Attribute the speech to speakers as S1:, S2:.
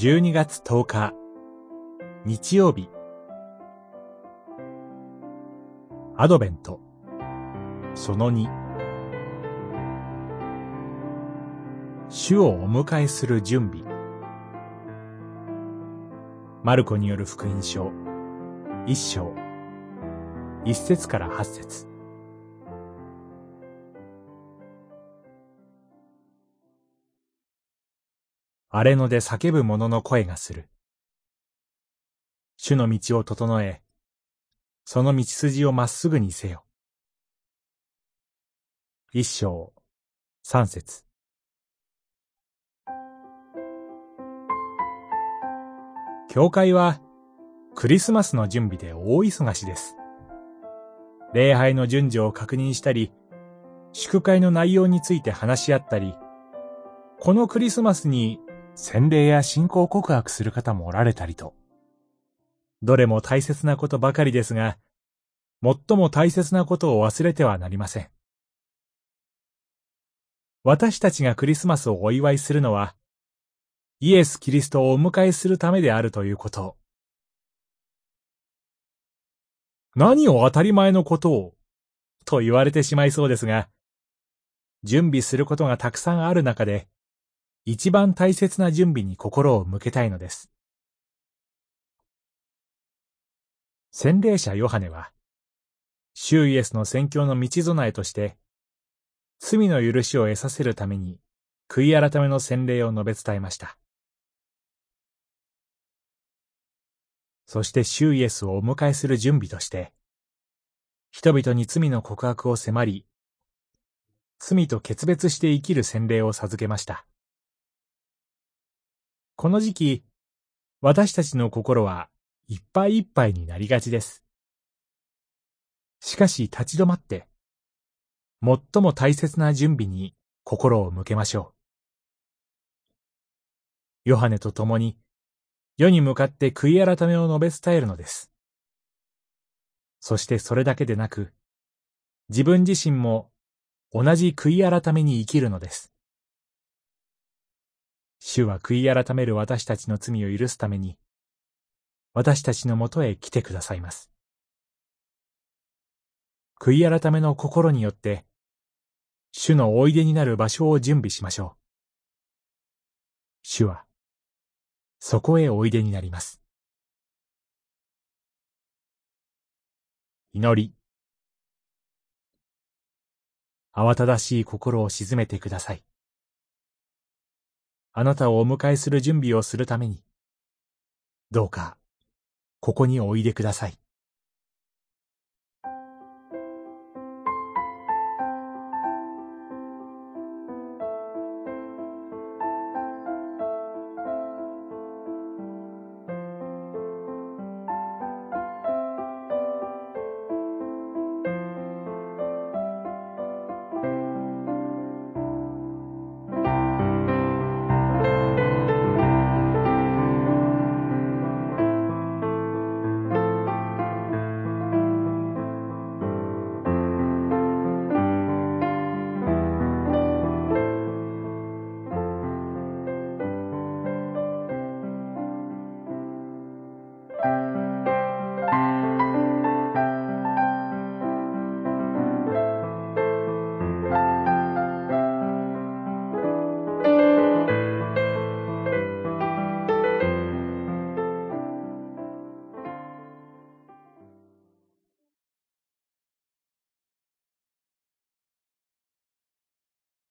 S1: 12月10日。日曜日。アドベント。その2主をお迎えする準備。マルコによる福音書。一章。一節から八節。荒れ野で叫ぶ者の声がする。主の道を整え、その道筋をまっすぐにせよ。一章、三節。教会はクリスマスの準備で大忙しです。礼拝の順序を確認したり、祝会の内容について話し合ったり、このクリスマスに洗礼や信仰告白する方もおられたりと。どれも大切なことばかりですが、最も大切なことを忘れてはなりません。私たちがクリスマスをお祝いするのは、イエス・キリストをお迎えするためであるということ。何を当たり前のことを、と言われてしまいそうですが、準備することがたくさんある中で、一番大切な準備に心を向けたいのです。洗礼者ヨハネは、主イエスの宣教の道備えとして、罪の許しを得させるために、悔い改めの洗礼を述べ伝えました。そして主イエスをお迎えする準備として、人々に罪の告白を迫り、罪と決別して生きる洗礼を授けました。この時期、私たちの心はいっぱいいっぱいになりがちです。しかし立ち止まって、最も大切な準備に心を向けましょう。ヨハネと共に、世に向かって悔い改めを述べ伝えるのです。そしてそれだけでなく、自分自身も同じ悔い改めに生きるのです。主は悔い改める私たちの罪を許すために、私たちのもとへ来てくださいます。悔い改めの心によって、主のおいでになる場所を準備しましょう。主は、そこへおいでになります。祈り。慌ただしい心を静めてください。あなたをお迎えする準備をするために、どうか、ここにおいでください。